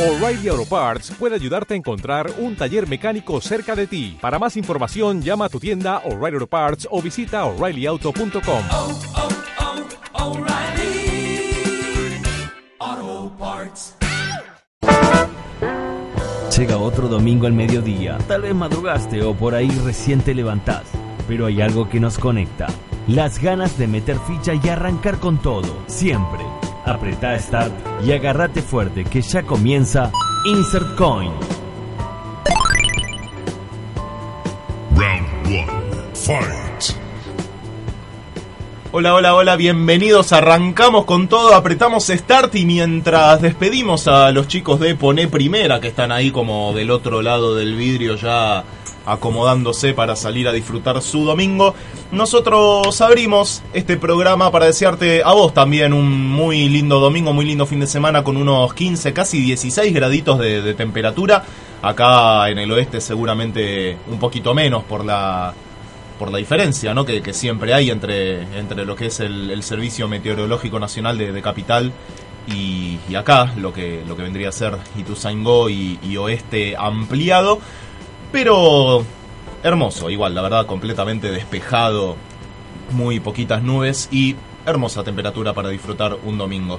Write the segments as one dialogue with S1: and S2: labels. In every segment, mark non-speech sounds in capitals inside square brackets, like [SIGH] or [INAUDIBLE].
S1: O'Reilly Auto Parts puede ayudarte a encontrar un taller mecánico cerca de ti. Para más información, llama a tu tienda O'Reilly Auto Parts o visita oreillyauto.com.
S2: oh, oh, Parts.
S3: Llega otro domingo al mediodía. Tal vez madrugaste o por ahí recién te levantás. Pero hay algo que nos conecta. Las ganas de meter ficha y arrancar con todo. Siempre. Apretá Start y agárrate fuerte que ya comienza Insert Coin.
S4: Round one, fight.
S5: Hola, hola, hola, bienvenidos. Arrancamos con todo, apretamos Start y mientras despedimos a los chicos de Poné Primera, que están ahí como del otro lado del vidrio ya acomodándose para salir a disfrutar su domingo, nosotros abrimos este programa para desearte a vos también un muy lindo domingo, muy lindo fin de semana con unos 15, casi 16 graditos de, temperatura. Acá en el oeste seguramente un poquito menos por la por la diferencia ¿no? que, siempre hay entre, entre lo que es el, Servicio Meteorológico Nacional de, Capital y, y acá, lo que, lo que vendría a ser Ituzaingó y Oeste ampliado. Pero hermoso, igual, la verdad, completamente despejado, muy poquitas nubes y hermosa temperatura para disfrutar un domingo.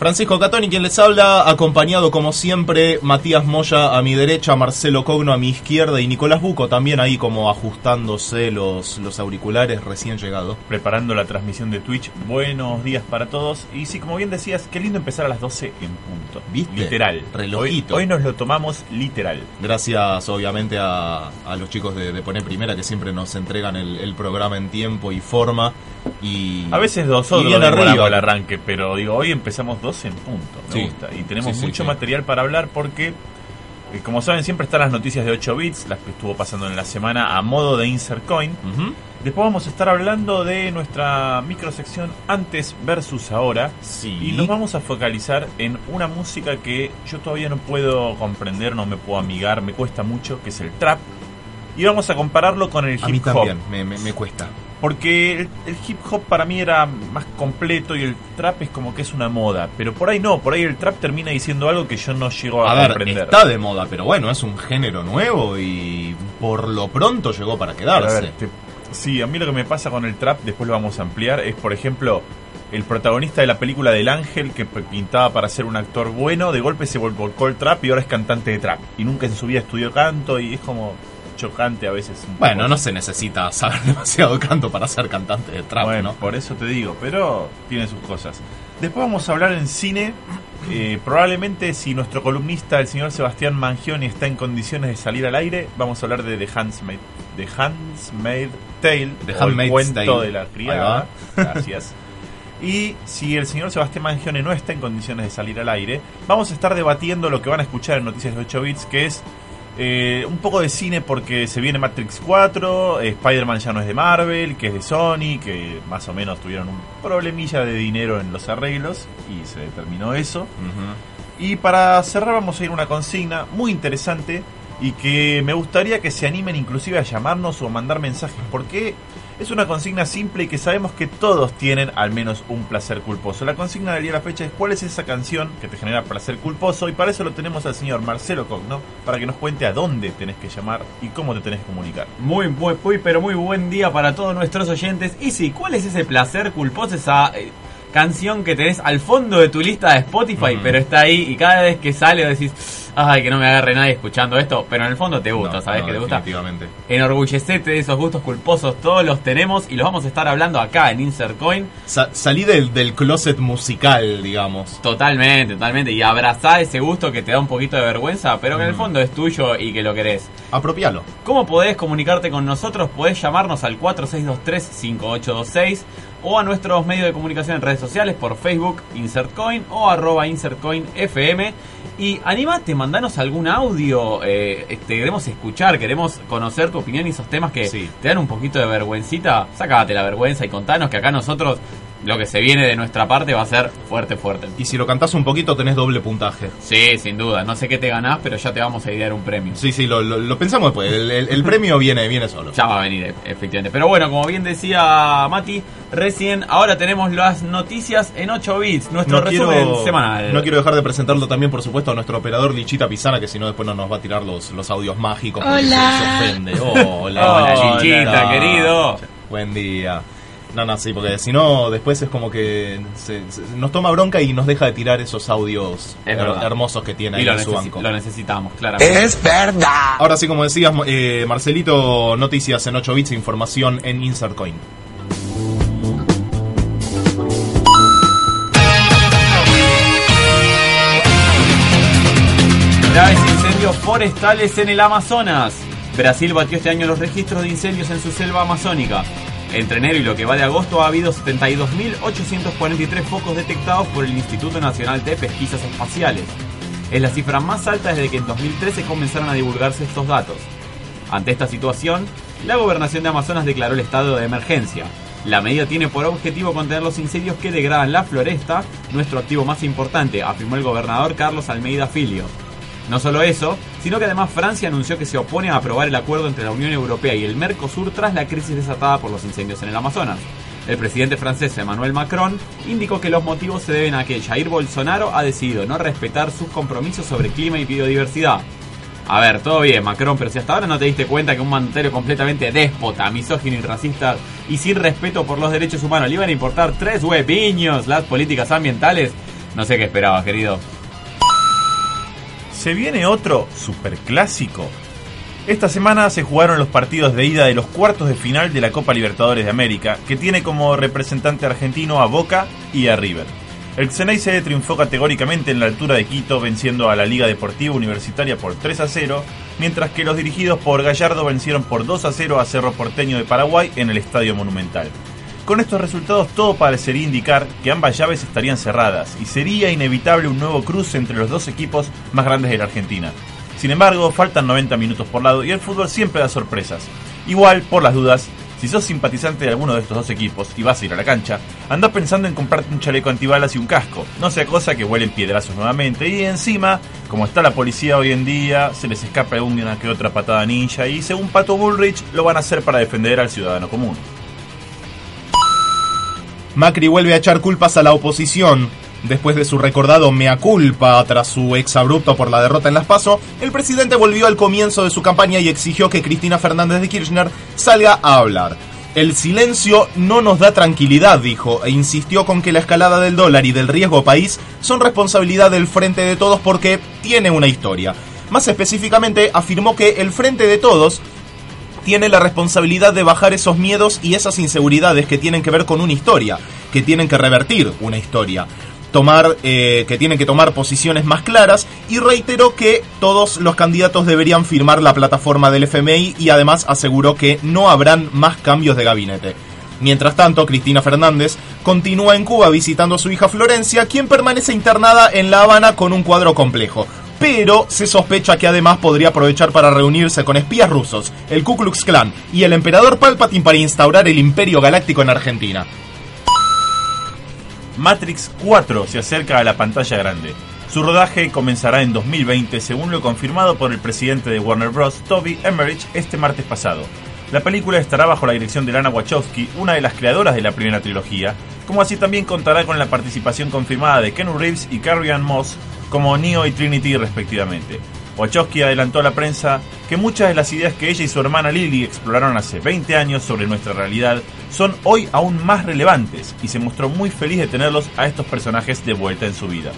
S5: Francisco Catoni, quien les habla, acompañado como siempre, Matías Moya a mi derecha, Marcelo Cogno a mi izquierda y Nicolás Buco también ahí como ajustándose los, los auriculares recién llegado.
S6: preparando la transmisión de Twitch. Buenos días para todos. Y sí, como bien decías, qué lindo empezar a las 12 en punto.
S5: ¿Viste?
S6: Literal.
S5: Relojito.
S6: Hoy, hoy nos lo tomamos literal.
S5: Gracias obviamente a, a los chicos de, de Poner Primera que siempre nos entregan el, el programa en tiempo y forma. Y,
S6: A veces
S5: y
S6: nosotros
S5: bien arriba.
S6: el arranque, pero digo, hoy empezamos 12 en punto. Me
S5: Sí.
S6: gusta. Y tenemos
S5: Sí,
S6: mucho
S5: sí.
S6: material para hablar porque, eh, como saben, siempre están las noticias de 8 bits, las que estuvo pasando en la semana a modo de insert coin. Después vamos a estar hablando de nuestra microsección antes versus ahora.
S5: Sí.
S6: Y nos vamos a focalizar en una música que yo todavía no puedo comprender, no me puedo amigar, me cuesta mucho, que es el trap. Y vamos a compararlo con el hip
S5: A mí
S6: hop.
S5: también, me, me- me cuesta.
S6: Porque el, el hip hop para mí era más completo y el trap es como que es una moda. Pero por ahí no, por ahí el trap termina diciendo algo que yo no llego a,
S5: A ver,
S6: comprender.
S5: está de moda, pero bueno, es un género nuevo y por lo pronto llegó para
S6: A
S5: quedarse.
S6: ver, te- sí, a mí lo que me pasa con el trap, después lo vamos a ampliar, es por ejemplo el protagonista de la película del Ángel que pintaba para ser un actor bueno, de golpe se vol- volcó el trap y ahora es cantante de trap. Y nunca en su vida estudió canto y es como chocante a veces.
S5: Bueno, no se necesita saber [LAUGHS] demasiado canto para ser cantante de trap,
S6: bueno,
S5: ¿no?
S6: por eso te digo, pero tiene sus cosas. Después vamos a hablar en cine. eh, probablemente si nuestro columnista, el señor Sebastián Mangioni, está en condiciones de salir al aire, vamos a hablar de The Handmaid, The Handmaid Tale,
S5: The
S6: o el cuento
S5: Tale.
S6: de la criada. Gracias. Y si el señor Sebastián Mangione no está en condiciones de salir al aire, vamos a estar debatiendo lo que van a escuchar en Noticias de 8 Bits, que es eh, un poco de cine porque se viene Matrix 4, eh, Spider-Man ya no es de Marvel, que es de Sony, que más o menos tuvieron un problemilla de dinero en los arreglos y se determinó eso. Y para cerrar vamos a ir a una consigna muy interesante y que me gustaría que se animen inclusive a llamarnos o a mandar mensajes. Porque es una consigna simple y que sabemos que todos tienen al menos un placer culposo. La consigna del día de la fecha es cuál es esa canción que te genera placer culposo y para eso lo tenemos al señor Marcelo Cogno para que nos cuente a dónde tenés que llamar y cómo te tenés que comunicar.
S7: Muy, muy, muy, pero muy buen día para todos nuestros oyentes. Y sí, ¿cuál es ese placer culposo, esa eh, canción que tenés al fondo de tu lista de Spotify,
S5: Ujú.
S7: pero está ahí y cada vez que sale decís, ay, que no me agarre nadie escuchando esto, pero en el fondo te gusta,
S5: No,
S7: ¿sabes
S5: no,
S7: que te gusta? Enorgullecete de esos gustos culposos, todos los tenemos y los vamos a estar hablando acá en Insert Coin.
S5: Sa- salí del, del closet musical, digamos.
S7: Totalmente, totalmente. Y abrazá ese gusto que te da un poquito de vergüenza, pero que en el
S5: Ujú.
S7: fondo es tuyo y que lo querés.
S5: Apropialo.
S7: ¿Cómo podés comunicarte con nosotros? Podés llamarnos al 4623-5826 o a nuestros medios de comunicación en redes sociales por Facebook, InsertCoin o arroba InsertCoinFM. Y animate, mandanos algún audio, eh, te queremos escuchar, queremos conocer tu opinión y esos temas que
S5: Sí.
S7: te dan un poquito de vergüencita. Sácate la vergüenza y contanos que acá nosotros lo que se viene de nuestra parte va a ser fuerte, fuerte.
S5: Y si lo cantás un poquito tenés doble puntaje.
S7: Sí, sin duda. No sé qué te ganás, pero ya te vamos a idear un premio.
S5: Sí, sí, lo, lo- lo pensamos después. El, el- el premio viene, viene solo.
S7: Ya va a venir, e- efectivamente. Pero bueno, como bien decía Mati, recién ahora tenemos las noticias en 8 bits, nuestro
S5: No
S7: resumen
S5: quiero,
S7: semanal.
S5: no quiero dejar de presentarlo también, por supuesto, a nuestro operador Lichita Pisana, que si no después no nos va a tirar los, los audios mágicos. porque
S8: Hola.
S5: Se, se ofende. [LAUGHS] Hola,
S7: Hola, Lichita, querido.
S5: Buen día. No, no, sí, porque si no, después es como que se- se- nos toma bronca y nos deja de tirar esos audios
S7: Es
S5: her-
S7: verdad.
S5: hermosos que tiene
S7: Y
S5: ahí
S7: lo,
S5: en su banco.
S7: lo necesitamos, claramente.
S8: Es verdad.
S5: Ahora sí, como decías, eh, Marcelito, noticias en 8 bits, información en Insert Coin.
S7: Graves incendios forestales en el Amazonas. Brasil batió este año los registros de incendios en su selva amazónica. Entre enero y lo que va de agosto ha habido 72.843 focos detectados por el Instituto Nacional de Pesquisas Espaciales. Es la cifra más alta desde que en 2013 comenzaron a divulgarse estos datos. Ante esta situación, la gobernación de Amazonas declaró el estado de emergencia. La medida tiene por objetivo contener los incendios que degradan la floresta, nuestro activo más importante, afirmó el gobernador Carlos Almeida Filio. No solo eso, sino que además Francia anunció que se opone a aprobar el acuerdo entre la Unión Europea y el Mercosur tras la crisis desatada por los incendios en el Amazonas. El presidente francés Emmanuel Macron indicó que los motivos se deben a que Jair Bolsonaro ha decidido no respetar sus compromisos sobre clima y biodiversidad. A ver, todo bien, Macron, pero si hasta ahora no te diste cuenta que un mandatario completamente déspota, misógino y racista y sin respeto por los derechos humanos le iban a importar tres hueviños las políticas ambientales, no sé qué esperaba, querido.
S6: Se viene otro superclásico. Esta semana se jugaron los partidos de ida de los cuartos de final de la Copa Libertadores de América, que tiene como representante argentino a Boca y a River. El Xeneize triunfó categóricamente en la altura de Quito, venciendo a la Liga Deportiva Universitaria por 3 a 0, mientras que los dirigidos por Gallardo vencieron por 2 a 0 a Cerro Porteño de Paraguay en el Estadio Monumental. Con estos resultados todo parecería indicar que ambas llaves estarían cerradas y sería inevitable un nuevo cruce entre los dos equipos más grandes de la Argentina. Sin embargo, faltan 90 minutos por lado y el fútbol siempre da sorpresas. Igual, por las dudas, si sos simpatizante de alguno de estos dos equipos y vas a ir a la cancha, anda pensando en comprarte un chaleco antibalas y un casco, no sea cosa que vuelen piedrazos nuevamente y encima, como está la policía hoy en día, se les escapa una que otra patada ninja y según Pato Bullrich lo van a hacer para defender al ciudadano común.
S5: Macri vuelve a echar culpas a la oposición. Después de su recordado mea culpa tras su exabrupto por la derrota en las PASO, el presidente volvió al comienzo de su campaña y exigió que Cristina Fernández de Kirchner salga a hablar. El silencio no nos da tranquilidad, dijo, e insistió con que la escalada del dólar y del riesgo país son responsabilidad del Frente de Todos porque tiene una historia. Más específicamente, afirmó que el Frente de Todos tiene la responsabilidad de bajar esos miedos y esas inseguridades que tienen que ver con una historia, que tienen que revertir una historia, tomar, eh, que tienen que tomar posiciones más claras y reiteró que todos los candidatos deberían firmar la plataforma del FMI y además aseguró que no habrán más cambios de gabinete. Mientras tanto, Cristina Fernández continúa en Cuba visitando a su hija Florencia, quien permanece internada en La Habana con un cuadro complejo. Pero se sospecha que además podría aprovechar para reunirse con espías rusos, el Ku Klux Klan y el emperador Palpatine para instaurar el imperio galáctico en Argentina.
S6: Matrix 4 se acerca a la pantalla grande. Su rodaje comenzará en 2020, según lo confirmado por el presidente de Warner Bros., Toby Emmerich, este martes pasado. La película estará bajo la dirección de Lana Wachowski, una de las creadoras de la primera trilogía, como así también contará con la participación confirmada de Ken Reeves y Carrie Ann Moss como Neo y Trinity respectivamente. Wachowski adelantó a la prensa que muchas de las ideas que ella y su hermana Lily exploraron hace 20 años sobre nuestra realidad son hoy aún más relevantes y se mostró muy feliz de tenerlos a estos personajes de vuelta en su vida.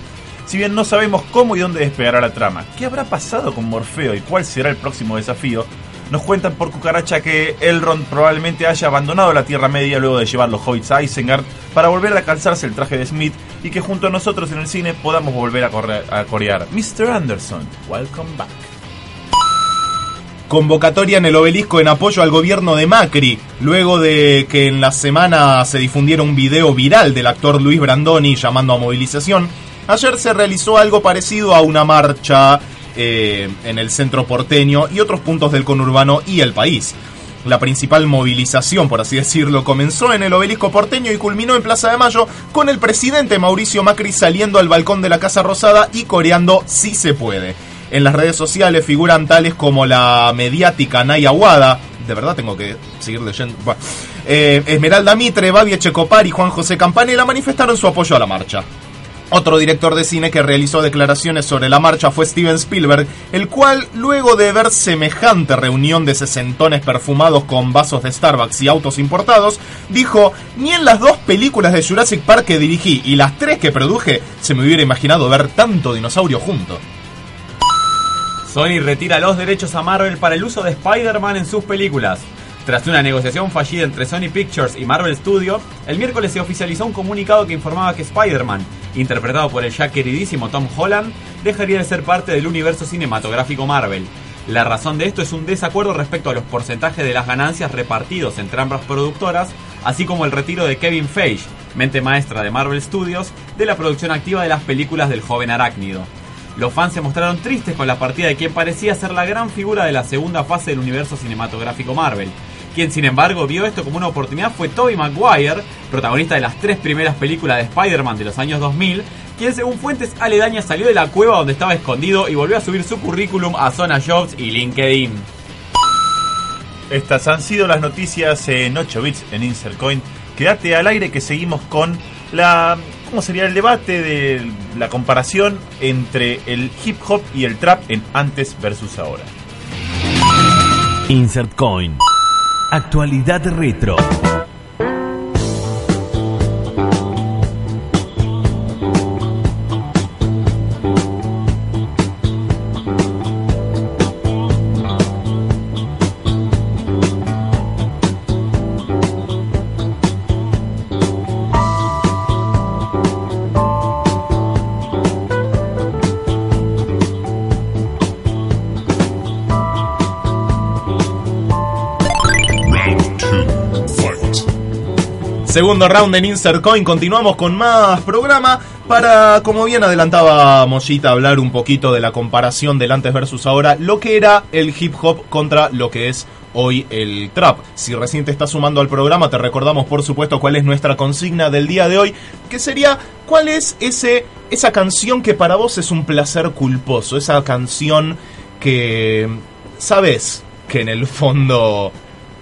S6: Si bien no sabemos cómo y dónde despegará la trama, qué habrá pasado con Morfeo y cuál será el próximo desafío, nos cuentan por cucaracha que Elrond probablemente haya abandonado la Tierra Media luego de llevar los hobbits a Isengard para volver a calzarse el traje de Smith y que junto a nosotros en el cine podamos volver a, correr- a corear Mr. Anderson, welcome back.
S5: Convocatoria en el obelisco en apoyo al gobierno de Macri, luego de que en la semana se difundiera un video viral del actor Luis Brandoni llamando a movilización. Ayer se realizó algo parecido a una marcha eh, en el centro porteño y otros puntos del conurbano y el país. La principal movilización, por así decirlo, comenzó en el obelisco porteño y culminó en Plaza de Mayo con el presidente Mauricio Macri saliendo al balcón de la Casa Rosada y coreando Si se puede. En las redes sociales figuran tales como la mediática Naya Wada, de verdad tengo que seguir leyendo. Eh, Esmeralda Mitre, Babi Echecopar y Juan José Campanella manifestaron su apoyo a la marcha. Otro director de cine que realizó declaraciones sobre la marcha fue Steven Spielberg, el cual, luego de ver semejante reunión de sesentones perfumados con vasos de Starbucks y autos importados, dijo, ni en las dos películas de Jurassic Park que dirigí y las tres que produje, se me hubiera imaginado ver tanto dinosaurio junto.
S7: Sony retira los derechos a Marvel para el uso de Spider-Man en sus películas. Tras una negociación fallida entre Sony Pictures y Marvel Studio, el miércoles se oficializó un comunicado que informaba que Spider-Man, interpretado por el ya queridísimo Tom Holland, dejaría de ser parte del universo cinematográfico Marvel. La razón de esto es un desacuerdo respecto a los porcentajes de las ganancias repartidos entre ambas productoras, así como el retiro de Kevin Feige, mente maestra de Marvel Studios, de la producción activa de las películas del joven arácnido. Los fans se mostraron tristes con la partida de quien parecía ser la gran figura de la segunda fase del universo cinematográfico Marvel. Quien sin embargo vio esto como una oportunidad fue Tobey Maguire, protagonista de las tres primeras películas de Spider-Man de los años 2000, quien según fuentes aledañas salió de la cueva donde estaba escondido y volvió a subir su currículum a Zona Jobs y LinkedIn.
S6: Estas han sido las noticias en 8 bits en Insert Coin. Quédate al aire que seguimos con la cómo sería el debate de la comparación entre el hip hop y el trap en antes versus ahora.
S3: Insert Coin. Actualidad retro.
S5: Segundo round en Insert Coin, continuamos con más programa para, como bien adelantaba Mollita, hablar un poquito de la comparación del antes versus ahora, lo que era el hip hop contra lo que es hoy el trap. Si recién te estás sumando al programa, te recordamos por supuesto cuál es nuestra consigna del día de hoy, que sería cuál es ese esa canción que para vos es un placer culposo, esa canción que sabes que en el fondo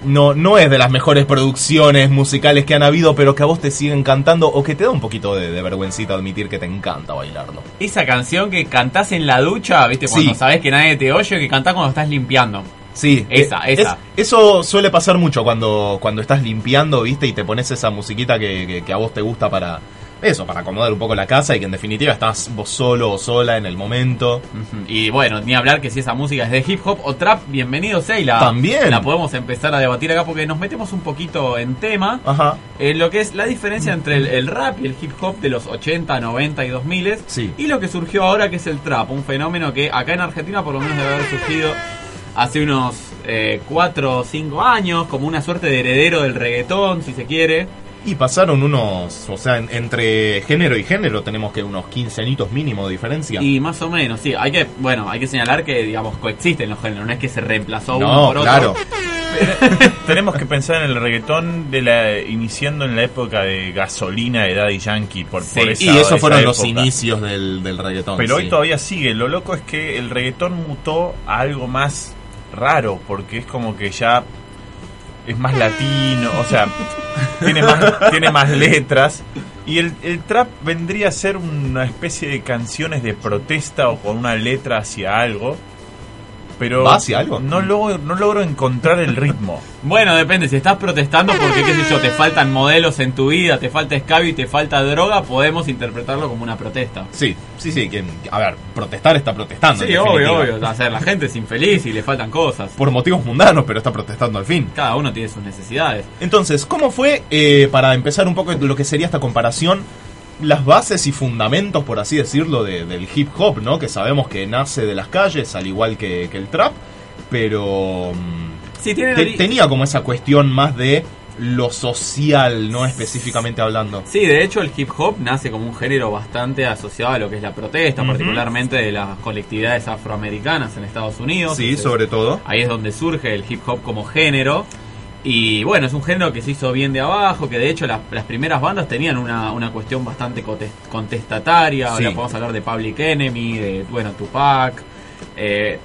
S5: no, no es de las mejores producciones musicales que han habido, pero que a vos te siguen cantando o que te da un poquito de, de vergüencita admitir que te encanta bailarlo.
S7: Esa canción que cantás en la ducha, viste, cuando
S5: Sí.
S7: sabes que nadie te oye, que cantás cuando estás limpiando.
S5: Sí,
S7: Esa,
S5: eh,
S7: esa.
S5: es- eso suele pasar mucho cuando, cuando estás limpiando, ¿viste? Y te pones esa musiquita que, que- que a vos te gusta para eso, para acomodar un poco la casa y que en definitiva estás vos solo o sola en el momento.
S7: Ujú. Y bueno, ni hablar que si esa música es de hip hop o trap, bienvenido sea y la,
S5: También.
S7: la podemos empezar a debatir acá porque nos metemos un poquito en tema.
S5: Ajá.
S7: En lo que es la diferencia entre el, el rap y el hip hop de los 80, 90 y 2000
S5: Sí.
S7: y lo que surgió ahora que es el trap, un fenómeno que acá en Argentina por lo menos debe haber surgido hace unos 4 o 5 años, como una suerte de heredero del reggaetón, si se quiere.
S5: Y pasaron unos, o sea, en- entre género y género tenemos que unos 15 añitos mínimo de diferencia.
S7: Y más o menos, sí, hay que, bueno, hay que señalar que, digamos, coexisten los géneros, no es que se reemplazó uno
S5: no,
S7: por otro.
S5: claro.
S6: Tenemos que pensar en el reggaetón de la iniciando en la época de gasolina de Daddy Yankee por,
S7: Sí,
S6: por esa-
S5: Y esos
S6: esa
S5: fueron los
S6: época.
S5: inicios del, del reggaetón.
S6: Pero hoy todavía sigue. Lo loco es que el reggaetón mutó a algo más raro, porque es como que ya es más latino, o sea, tiene más, tiene más letras. Y el, el trap vendría a ser una especie de canciones de protesta o con una letra hacia algo. Pero
S5: ¿Va hacia algo?
S6: No, logro, no logro encontrar el ritmo. [LAUGHS]
S7: Bueno, depende, si estás protestando porque, qué sé yo, te faltan modelos en tu vida, te falta escabio y te falta droga, podemos interpretarlo como una protesta.
S5: Sí, sí, sí. quien- a ver, protestar está protestando.
S7: Sí, obvio, obvio. O sea, la gente es infeliz y le faltan cosas.
S5: Por motivos mundanos, pero está protestando al fin.
S7: Cada uno tiene sus necesidades.
S5: Entonces, ¿cómo fue, eh, para empezar un poco lo que sería esta comparación, las bases y fundamentos, por así decirlo, de- del hip hop, ¿no? Que sabemos que nace de las calles, al igual que, que el trap, pero mm,
S7: Sí, tienen
S5: te- tenía como esa cuestión más de lo social, no específicamente hablando.
S7: Sí, de hecho el hip hop nace como un género bastante asociado a lo que es la protesta, particularmente de las colectividades afroamericanas en Estados Unidos.
S5: Sí,
S7: Entonces,
S5: sobre todo.
S7: Ahí es donde surge el hip hop como género. Y bueno, es un género que se hizo bien de abajo, que de hecho las, las primeras bandas tenían una, una cuestión bastante contes- contestataria.
S5: Sí.
S7: Ahora podemos hablar de Public Enemy, de, bueno, Tupac. Eh,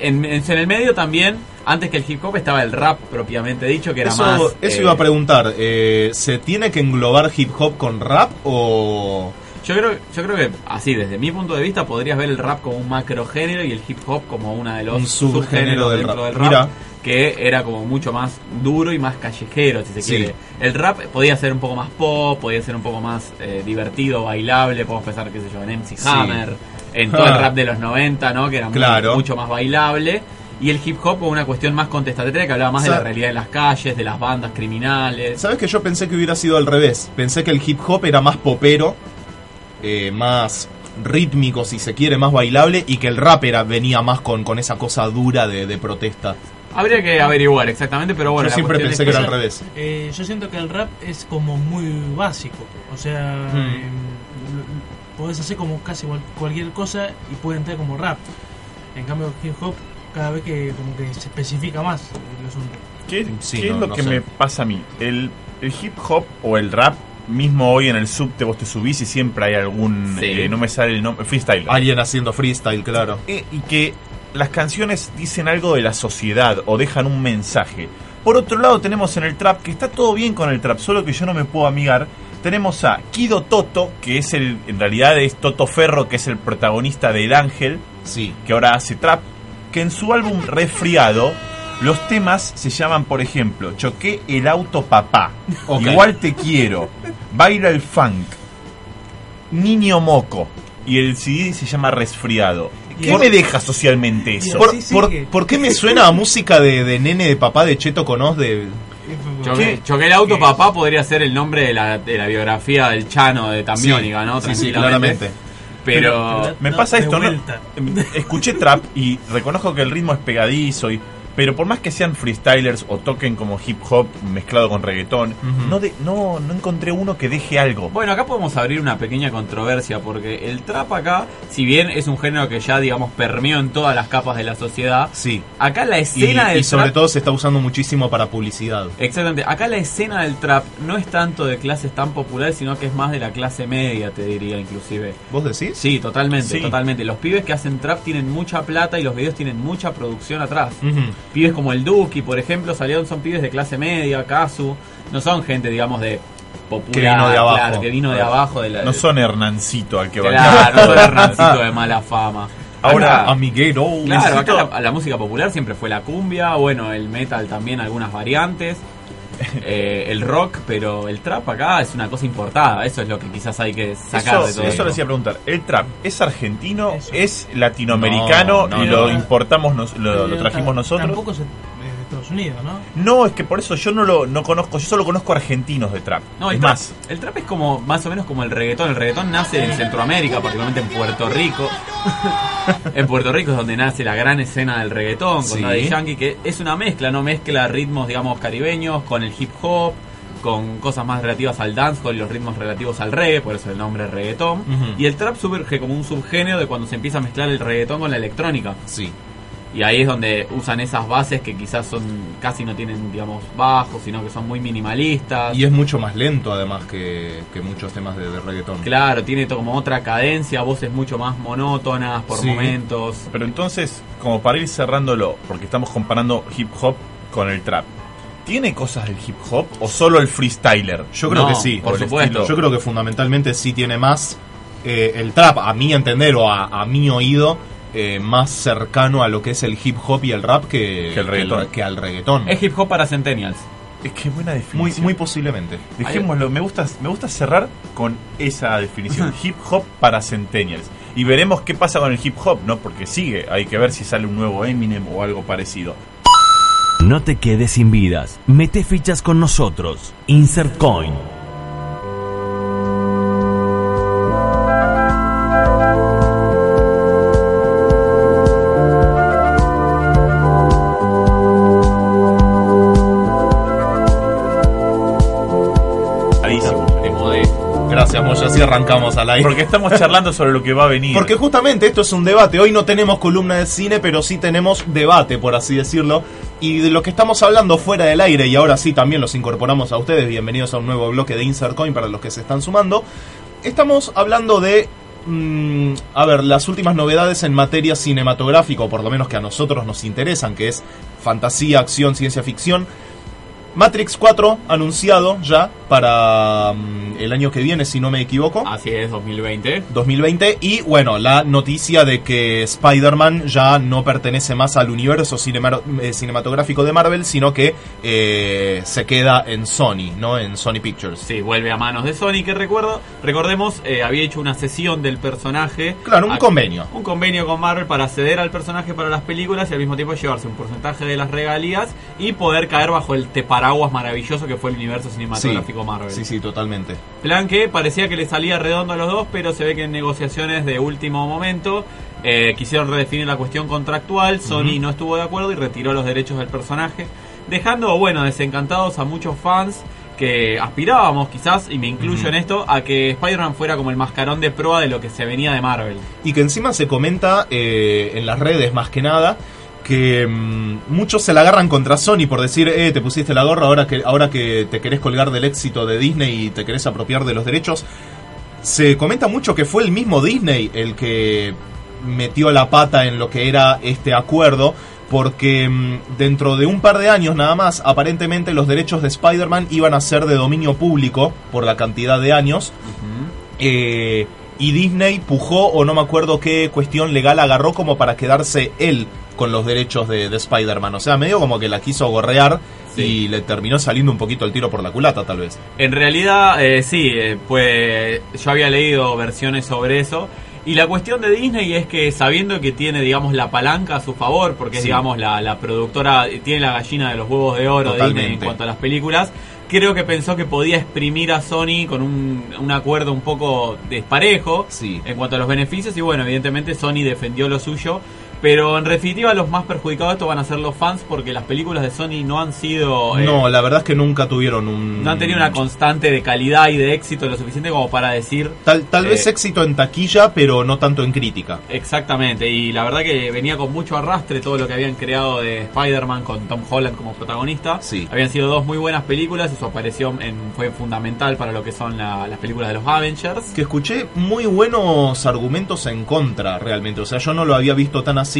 S7: en, en- en el medio también, antes que el hip hop, estaba el rap propiamente dicho, que era
S5: Eso,
S7: más...
S5: eso
S7: eh,
S5: iba a preguntar, eh, ¿se tiene que englobar hip hop con rap o...?
S7: Yo creo, yo creo que así, desde mi punto de vista, podrías ver el rap como un macro género y el hip hop como una de los
S5: Un subgénero
S7: subgéneros
S5: del
S7: dentro
S5: rap.
S7: del rap,
S5: Mira.
S7: que era como mucho más duro y más callejero, si se
S5: Sí.
S7: quiere. El rap podía ser un poco más pop, podía ser un poco más eh, divertido, bailable, podemos pensar, qué sé yo, en MC
S5: Sí.
S7: Hammer, en todo el [LAUGHS] rap de los 90, ¿no? Que era muy- mucho más bailable. Y el hip hop como una cuestión más contestataria que hablaba más de la realidad de las calles, de las bandas criminales.
S5: ¿Sabes que yo pensé que hubiera sido al revés? Pensé que el hip hop era más popero, eh, más rítmico si se quiere, más bailable y que el rap era, venía más con, con esa cosa dura de, de protesta.
S7: Habría que averiguar exactamente, pero bueno.
S5: yo siempre pensé
S7: es
S5: que era al
S8: Pasa-
S5: revés.
S8: eh, yo siento que el rap es como muy básico. O sea,
S5: Hmm.
S8: eh, podés hacer como casi cual- cualquier cosa y puede entrar como rap. En cambio, el hip hop, cada vez que como que se especifica más el asunto.
S6: ¿Qué,
S5: Sí,
S6: qué
S5: no-
S6: es lo
S5: no
S6: que
S5: sé.
S6: me pasa a mí? El, el hip hop o el rap, mismo hoy en el subte vos te subís y siempre hay algún...
S7: Sí.
S6: eh, no me sale el nombre, freestyle.
S5: Alguien haciendo freestyle, claro.
S6: Eh, y que las canciones dicen algo de la sociedad o dejan un mensaje. Por otro lado tenemos en el trap, que está todo bien con el trap, solo que yo no me puedo amigar. Tenemos a Kido Toto, que es el, en realidad es Toto Ferro, que es el protagonista del Ángel,
S5: Sí.
S6: que ahora hace trap, que en su álbum Resfriado, los temas se llaman, por ejemplo, Choqué el auto papá. Igual te quiero, Baila el funk, Niño moco, y el CD se llama Resfriado. ¿Qué me deja socialmente eso?
S8: Por-
S5: ¿Por,
S8: Sí,
S5: por-
S8: sigue.
S5: por qué me suena a música de, de nene de papá de Cheto Conos de...
S7: Choqué,
S6: ¿Qué?
S7: Choqué el auto, papá, podría ser el nombre de la, de la biografía del Chano de Tambiónica, ¿no?
S5: Sí, claramente.
S7: Pero,
S6: Me
S8: No,
S6: pasa esto, ¿no? Escuché trap y reconozco que el ritmo es pegadizo y pero por más que sean freestylers o toquen como hip hop mezclado con reggaetón, no, de, no no encontré uno que deje algo.
S7: bueno, acá podemos abrir una pequeña controversia porque el trap acá, si bien es un género que ya, digamos, permeó en todas las capas de la sociedad,
S5: Sí.
S7: acá la
S5: Y,
S7: escena del
S5: y sobre
S7: trap...
S5: todo se está usando muchísimo para publicidad.
S7: Exactamente, acá la escena del trap no es tanto de clases tan populares, sino que es más de la clase media, te diría inclusive.
S5: ¿Vos decís?
S7: Sí, totalmente,
S6: Sí.
S7: totalmente. Los pibes que hacen trap tienen mucha plata y los videos tienen mucha producción atrás. Pibes como el Duki, por ejemplo, salieron, son pibes de clase media, Kazu. No son gente, digamos, de popular.
S5: Que vino de abajo.
S7: claro, que vino de abajo de la.
S6: No son Hernancito al que va
S7: Claro, no son Hernancito [LAUGHS] de mala fama.
S6: Ahora,
S5: Amiguero.
S7: Claro, acá la, la música popular siempre fue la cumbia, bueno, el metal también, algunas variantes, eh, el rock, pero el trap acá es una cosa importada, eso es lo que quizás hay que sacar
S6: Eso,
S7: de todo
S6: eso les iba a preguntar. ¿El trap es argentino?
S8: Eso.
S6: ¿Es latinoamericano
S5: No, no,
S6: y
S5: no.
S6: lo importamos, nos- lo, lo trajimos nosotros?
S8: Tampoco es de Estados Unidos, ¿no?
S6: No, es que por eso yo no lo no conozco, yo solo conozco argentinos de trap.
S7: No, el
S6: es
S7: trap,
S6: más,
S7: el trap es como más o menos como el reggaetón. El reggaetón nace en Centroamérica, particularmente en Puerto Rico. [LAUGHS] en Puerto Rico es donde nace la gran escena del reggaetón con
S5: Sí.
S7: Daddy Yankee, que es una mezcla, no mezcla ritmos, digamos, caribeños con el hip hop, con cosas más relativas al dancehall y los ritmos relativos al reggae, por eso el nombre es reggaetón. Y el trap surge como un subgénero de cuando se empieza a mezclar el reggaetón con la electrónica.
S5: Sí.
S7: Y ahí es donde usan esas bases que quizás son casi no tienen, digamos, bajos, sino que son muy minimalistas.
S5: Y es mucho más lento además que, que muchos temas de, de reggaetón.
S7: Claro, tiene como otra cadencia, voces mucho más monótonas por
S5: Sí.
S7: momentos.
S6: pero entonces, como para ir cerrándolo, porque estamos comparando hip hop con el trap. ¿Tiene cosas del hip hop o solo el freestyler?
S5: Yo creo
S7: No,
S5: que sí.
S7: por supuesto.
S5: Yo creo que fundamentalmente sí tiene más eh, el trap, a mi entender o a, a mi oído, eh, más cercano a lo que es el hip hop y el rap que,
S6: Que el reggaetón.
S5: que al reggaetón.
S7: Es hip hop para centennials.
S6: Es que buena
S5: Muy,
S6: definición.
S5: muy posiblemente.
S6: Dejémoslo, me gusta, me gusta cerrar con esa definición. hip hop para centennials. Y veremos qué pasa con el hip hop, ¿no? Porque sigue, hay que ver si sale un nuevo Eminem o algo parecido.
S3: No te quedes sin vidas. Mete fichas con nosotros. Insert Coin.
S5: Arrancamos al aire.
S6: Porque estamos charlando sobre lo que va a venir.
S5: Porque justamente esto es un debate. Hoy no tenemos columna de cine, pero sí tenemos debate, por así decirlo. Y de lo que estamos hablando fuera del aire, y ahora sí también los incorporamos a ustedes. Bienvenidos a un nuevo bloque de Insert Coin para los que se están sumando. Estamos hablando de. mm, a ver, las últimas novedades en materia cinematográfica, o por lo menos que a nosotros nos interesan, que es fantasía, acción, ciencia ficción. Matrix 4 anunciado ya para mm, el año que viene, si no me equivoco.
S7: Así es, 2020.
S5: 2020 y bueno, la noticia de que Spider-Man ya no pertenece más al universo eh, cinematográfico de Marvel, sino que eh, se queda en Sony, ¿no? En Sony Pictures.
S7: Sí, vuelve a manos de Sony, que recuerdo, recordemos, eh, había hecho una sesión del personaje.
S5: Claro, un
S7: A-
S5: convenio.
S7: Un convenio con Marvel para ceder al personaje para las películas y al mismo tiempo llevarse un porcentaje de las regalías y poder caer bajo el te paraguas maravilloso que fue el universo
S5: Sí,
S7: cinematográfico Marvel.
S5: sí, sí, totalmente.
S7: Plan que parecía que le salía redondo a los dos, pero se ve que en negociaciones de último momento eh, quisieron redefinir la cuestión contractual. Sony no estuvo de acuerdo y retiró los derechos del personaje, dejando, bueno, desencantados a muchos fans que aspirábamos quizás, y me incluyo en esto, a que Spider-Man fuera como el mascarón de proa de lo que se venía de Marvel.
S5: Y que encima se comenta eh, en las redes más que nada que mm, muchos se la agarran contra Sony por decir, eh, te pusiste la gorra ahora que, ahora que te querés colgar del éxito de Disney y te querés apropiar de los derechos. Se comenta mucho que fue el mismo Disney el que metió la pata en lo que era este acuerdo. Porque mm, dentro de un par de años nada más, aparentemente los derechos de Spider-Man iban a ser de dominio público por la cantidad de años. Eh, y Disney pujó o no me acuerdo qué cuestión legal agarró como para quedarse él con los derechos de, de Spider-Man. O sea, medio como que la quiso gorrear
S7: Sí.
S5: y le terminó saliendo un poquito el tiro por la culata, tal vez.
S7: En realidad, eh, sí, eh, pues yo había leído versiones sobre eso. Y la cuestión de Disney es que sabiendo que tiene, digamos, la palanca a su favor, porque es, digamos, la, la productora, tiene la gallina de los huevos de oro de. Disney en cuanto a las películas, creo que pensó que podía exprimir a Sony con un, un acuerdo un poco desparejo
S5: Sí.
S7: en cuanto a los beneficios. Y bueno, evidentemente Sony defendió lo suyo. Pero en definitiva los más perjudicados de esto van a ser los fans porque las películas de Sony no han sido... eh,
S5: No, la verdad es que nunca tuvieron un...
S7: no han tenido una constante de calidad y de éxito lo suficiente como para decir
S5: Tal, tal vez
S7: Eh,
S5: éxito en taquilla, pero no tanto en crítica.
S7: exactamente. Y la verdad que venía con mucho arrastre todo lo que habían creado de Spider-Man con Tom Holland como protagonista.
S5: Sí.
S7: Habían sido dos muy buenas películas y su aparición en- fue fundamental para lo que son la- las películas de los Avengers.
S5: que escuché muy buenos argumentos en contra realmente. O sea, yo no lo había visto tan así,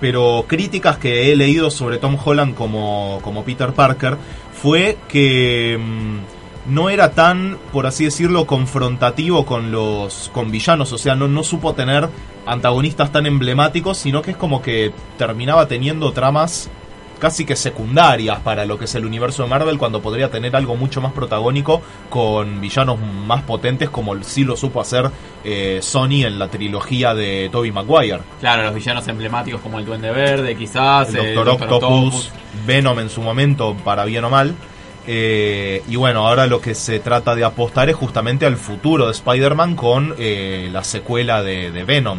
S5: pero críticas que he leído sobre Tom Holland como, como Peter Parker fue que mm, no era tan, por así decirlo, confrontativo con los con villanos. O sea, no, no supo tener antagonistas tan emblemáticos, sino que es como que terminaba teniendo tramas casi que secundarias para lo que es el universo de Marvel cuando podría tener algo mucho más protagónico con villanos más potentes como sí lo supo hacer eh, Sony en la trilogía de Tobey Maguire.
S7: Claro, los villanos emblemáticos como el Duende Verde, quizás.
S5: El
S7: el
S5: Doctor
S7: Doctor
S5: Octopus, Venom en su momento, para bien o mal. Eh, y bueno, ahora lo que se trata de apostar es justamente al futuro de Spider-Man con eh, la secuela de, de Venom.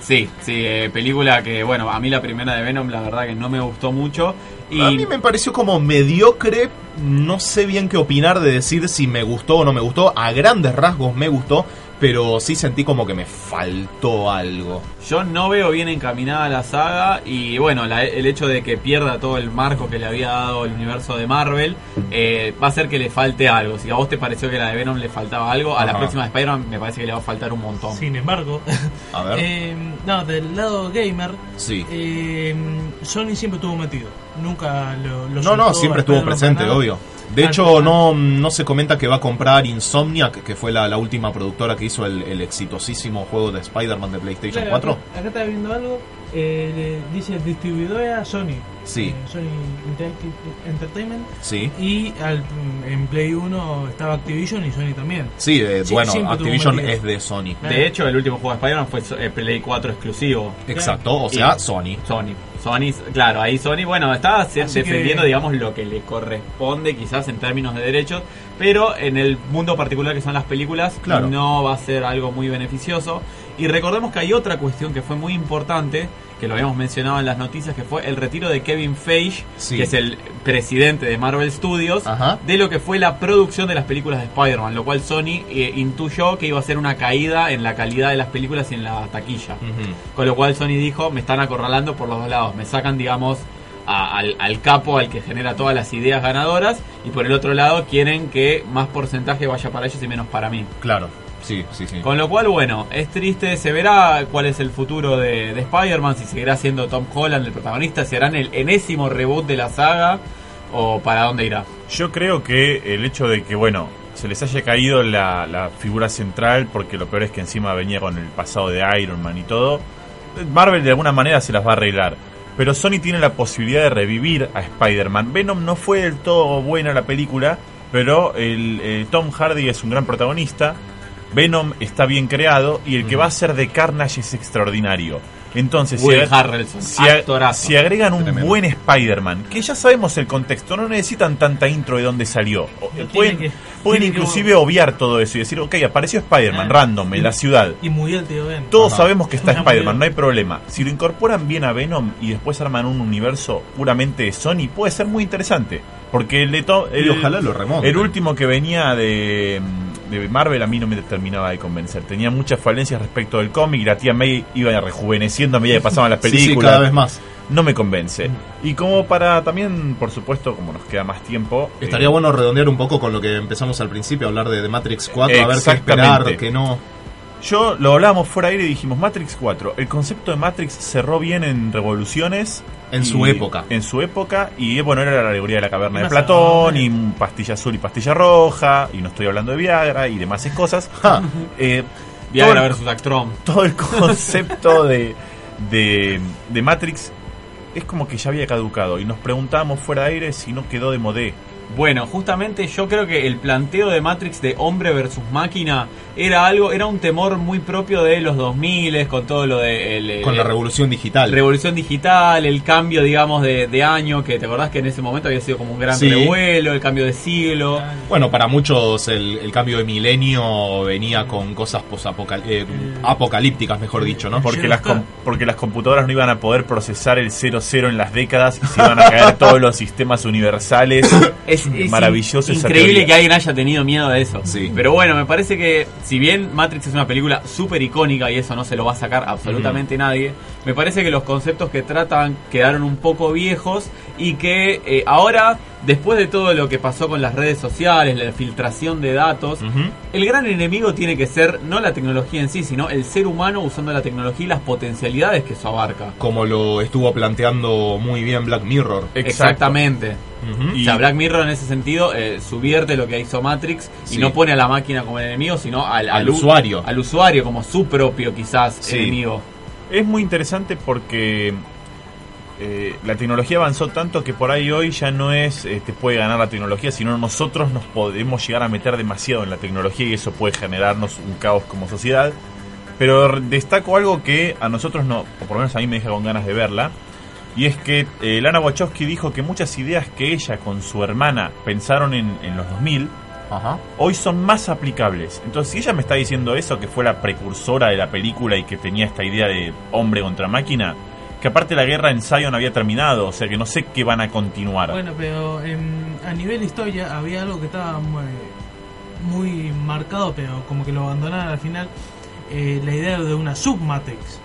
S7: Sí, sí, eh, película que, bueno, a mí la primera de Venom la verdad que no me gustó mucho. Y
S5: A mí me pareció como mediocre, no sé bien qué opinar de decir si me gustó o no me gustó. A grandes rasgos me gustó, pero sí sentí como que me faltó algo.
S7: Yo no veo bien encaminada la saga y bueno, la- el hecho de que pierda todo el marco que le había dado el universo de Marvel eh, va a hacer que le falte algo. Si a vos te pareció que la de Venom le faltaba algo, a la próxima de Spider-Man me parece que le va a faltar un montón.
S8: Sin embargo, [LAUGHS]
S5: A ver. [LAUGHS]
S8: eh, no, del lado gamer,
S5: Sí.
S8: eh, Sony siempre estuvo metido. Nunca lo, lo
S5: No, no, siempre estuvo presente, obvio. De hecho, no, no se comenta que va a comprar Insomniac, que fue la, la última productora que hizo el, el exitosísimo juego de Spider-Man de PlayStation
S8: Claro,
S5: 4.
S8: Acá, acá está viendo algo. eh, dice distribuidora Sony.
S5: Sí.
S8: Eh, Sony Interactive Entertainment.
S5: Sí.
S8: Y al, en Play 1 estaba Activision y Sony también.
S5: Sí, eh,
S8: Sí,
S5: bueno, Activision es de Sony.
S7: De hecho, el último juego de Spider-Man fue eh, Play 4 exclusivo.
S5: Exacto, o sea,
S7: Y-
S5: Sony.
S7: Sony. Sony, claro, ahí Sony, bueno, está
S8: que-
S7: defendiendo, digamos, lo que le corresponde quizás en términos de derechos, pero en el mundo particular que son las películas,
S5: Claro.
S7: no va a ser algo muy beneficioso. Y recordemos que hay otra cuestión que fue muy importante, que lo habíamos mencionado en las noticias, que fue el retiro de Kevin Feige,
S5: Sí.
S7: que es el presidente de Marvel Studios, de lo que fue la producción de las películas de Spider-Man, lo cual Sony eh, intuyó que iba a ser una caída en la calidad de las películas y en la taquilla. Con lo cual Sony dijo, me están acorralando por los dos lados, me sacan, digamos, a- al, al capo, al que genera todas las ideas ganadoras, y por el otro lado quieren que más porcentaje vaya para ellos y menos para mí.
S5: Claro, sí, sí, sí.
S7: Con lo cual, bueno, es triste, se verá cuál es el futuro de, de Spider-Man, si seguirá siendo Tom Holland el protagonista, si harán el enésimo reboot de la saga o para dónde irá.
S6: Yo creo que el hecho de que, bueno, se les haya caído la, la figura central, porque lo peor es que encima venía con el pasado de Iron Man y todo, Marvel de alguna manera se las va a arreglar. Pero Sony tiene la posibilidad de revivir a Spider-Man. Venom no fue del todo buena la película, pero el, eh, Tom Hardy es un gran protagonista. Venom está bien creado y el que va a ser de Carnage es extraordinario. Entonces,
S7: Will
S6: ag-
S7: Harrelson,
S6: si, si agregan un
S7: Tremendo.
S6: buen Spider-Man, que ya sabemos el contexto, no necesitan tanta intro de dónde salió. Pueden
S8: que-
S6: pueden
S8: tiene que-
S6: inclusive obviar todo eso y decir, ok, apareció Spider-Man
S8: Ah.
S6: random en la ciudad.
S8: Y tío Ben.
S6: Todos
S8: Ajá.
S6: sabemos que está Spider-Man, no hay problema. Si lo incorporan bien a Venom y después arman un universo puramente de Sony, puede ser muy interesante. Porque el de
S5: Y
S6: el,
S5: ojalá lo remonten.
S6: El último que venía de, de Marvel a mí no me terminaba de convencer. Tenía muchas falencias respecto del cómic y la tía May iba rejuveneciendo a medida que pasaban las [LAUGHS]
S5: Sí, sí,
S6: películas.
S5: cada vez más.
S6: No me convence. Y como para también, por supuesto, como nos queda más tiempo.
S5: Estaría
S6: eh,
S5: bueno redondear un poco con lo que empezamos al principio, hablar de, de Matrix 4, a ver qué esperar, qué no.
S6: Yo lo hablábamos fuera aire y dijimos Matrix 4. El concepto de Matrix cerró bien en Revoluciones.
S5: En
S6: y-
S5: su época.
S6: En su época. Y bueno, era la alegoría de la caverna de Platón. Y pastilla azul y pastilla roja. Y no estoy hablando de Viagra y demás cosas. [LAUGHS]
S5: Ja.
S6: Eh,
S7: Viagra
S6: todo el-
S7: versus Actron.
S6: todo el [LAUGHS] concepto de, de, de Matrix es como que ya había caducado. Y nos preguntábamos fuera de aire si no quedó de modé.
S7: Bueno, justamente yo creo que el planteo de Matrix de hombre versus máquina era algo, era un temor muy propio de los 2000 con todo lo de el, el-
S5: Con la revolución digital.
S7: revolución digital, el cambio, digamos, de, de año, que te acordás que en ese momento había sido como un gran
S5: Sí.
S7: revuelo, el cambio de siglo.
S5: Bueno, para muchos el, el cambio de milenio venía con cosas posapocal- eh, apocalípticas, mejor dicho, ¿no?
S6: Porque las, porque las computadoras no iban a poder procesar el 00 en las décadas y se iban a caer todos los sistemas universales.
S7: Es, es
S6: maravilloso esa
S7: increíble que alguien haya tenido miedo de eso.
S5: Sí.
S7: Pero bueno, me parece que si bien Matrix es una película súper icónica y eso no se lo va a sacar absolutamente nadie, me parece que los conceptos que tratan quedaron un poco viejos y que eh, ahora, después de todo lo que pasó con las redes sociales, la filtración de datos, el gran enemigo tiene que ser no la tecnología en sí, sino el ser humano usando la tecnología y las potencialidades que eso abarca.
S5: Como lo estuvo planteando muy bien Black Mirror.
S6: Exacto.
S7: Exactamente.
S5: Ujú.
S7: O sea, Black Mirror en ese sentido eh, subvierte lo que hizo Matrix y
S5: Sí.
S7: no pone a la máquina como el enemigo, sino al,
S5: usuario.
S7: Al usuario como su propio quizás
S6: Sí.
S7: enemigo.
S6: Es muy interesante porque eh, la tecnología avanzó tanto que por ahí hoy ya no es eh, te puede ganar la tecnología, sino nosotros nos podemos llegar a meter demasiado en la tecnología y eso puede generarnos un caos como sociedad. Pero destaco algo que a nosotros no, o por lo menos a mí me deja con ganas de verla, y es que eh, Lana Wachowski dijo que muchas ideas que ella con su hermana pensaron en, en los 2000,
S5: Ajá.
S6: hoy son más aplicables. Entonces, si ella me está diciendo eso, que fue la precursora de la película y que tenía esta idea de hombre contra máquina, que aparte la guerra en Zion había terminado, o sea que no sé qué van a continuar.
S8: Bueno, pero en- a nivel historia había algo que estaba muy, muy marcado, pero como que lo abandonaron al final, eh, la idea de una submatrix.